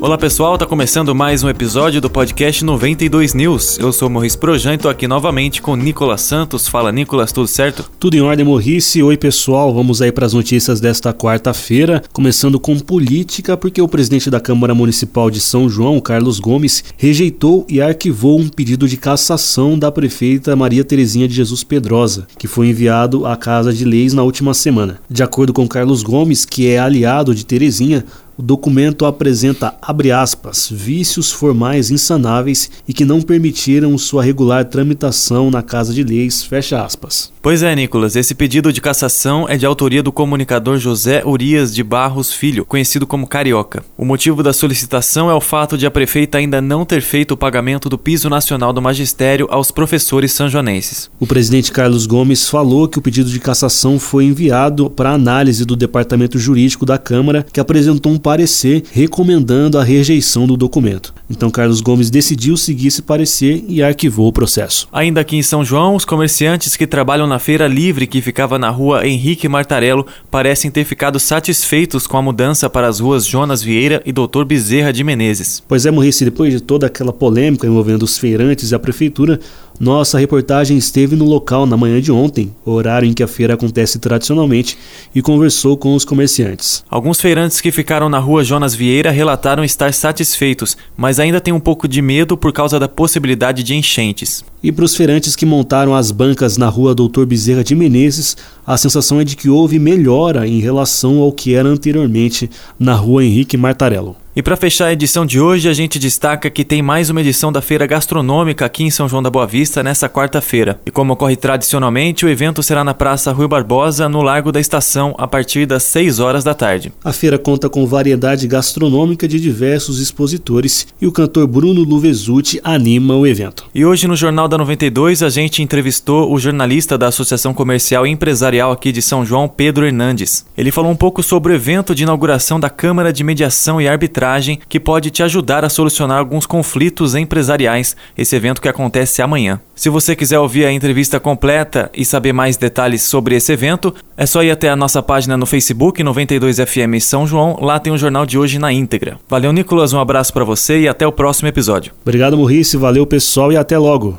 Olá pessoal, tá começando mais um episódio do podcast 92 News. Eu sou Morris Projan e tô aqui novamente com Nicolas Santos. Fala Nicolas, tudo certo? Tudo em ordem, Morris. Oi pessoal, vamos aí para as notícias desta quarta-feira, começando com política, porque o presidente da Câmara Municipal de São João, Carlos Gomes, rejeitou e arquivou um pedido de cassação da prefeita Maria Terezinha de Jesus Pedrosa, que foi enviado à Casa de Leis na última semana. De acordo com Carlos Gomes, que é aliado de Terezinha, o documento apresenta, abre aspas, vícios formais insanáveis e que não permitiram sua regular tramitação na Casa de Leis, fecha aspas. Pois é, Nicolas, esse pedido de cassação é de autoria do comunicador José Urias de Barros Filho, conhecido como Carioca. O motivo da solicitação é o fato de a prefeita ainda não ter feito o pagamento do piso nacional do magistério aos professores sanjonenses. O presidente Carlos Gomes falou que o pedido de cassação foi enviado para análise do Departamento Jurídico da Câmara, que apresentou um parecer recomendando a rejeição do documento. Então Carlos Gomes decidiu seguir esse parecer e arquivou o processo. Ainda aqui em São João, os comerciantes que trabalham na feira livre que ficava na rua Henrique Martarello parecem ter ficado satisfeitos com a mudança para as ruas Jonas Vieira e Doutor Bezerra de Menezes. Pois é, Maurice, depois de toda aquela polêmica envolvendo os feirantes e a prefeitura, nossa reportagem esteve no local na manhã de ontem, horário em que a feira acontece tradicionalmente, e conversou com os comerciantes. Alguns feirantes que ficaram na rua Jonas Vieira relataram estar satisfeitos, mas ainda têm um pouco de medo por causa da possibilidade de enchentes. E para os feirantes que montaram as bancas na rua Doutor Bezerra de Menezes, a sensação é de que houve melhora em relação ao que era anteriormente na rua Henrique Martarello. E para fechar a edição de hoje, a gente destaca que tem mais uma edição da Feira Gastronômica aqui em São João da Boa Vista nessa quarta-feira. E como ocorre tradicionalmente, o evento será na Praça Rui Barbosa, no Largo da Estação, a partir das 6 horas da tarde. A feira conta com variedade gastronômica de diversos expositores e o cantor Bruno Luvesuti anima o evento. E hoje no Jornal da 92 a gente entrevistou o jornalista da Associação Comercial e Empresarial aqui de São João, Pedro Hernandes. Ele falou um pouco sobre o evento de inauguração da Câmara de Mediação e Arbitragem que pode te ajudar a solucionar alguns conflitos empresariais, esse evento que acontece amanhã. Se você quiser ouvir a entrevista completa e saber mais detalhes sobre esse evento, é só ir até a nossa página no Facebook 92FM São João, lá tem o jornal de hoje na íntegra. Valeu, Nicolas, um abraço para você e até o próximo episódio. Obrigado, Maurice, valeu pessoal e até logo.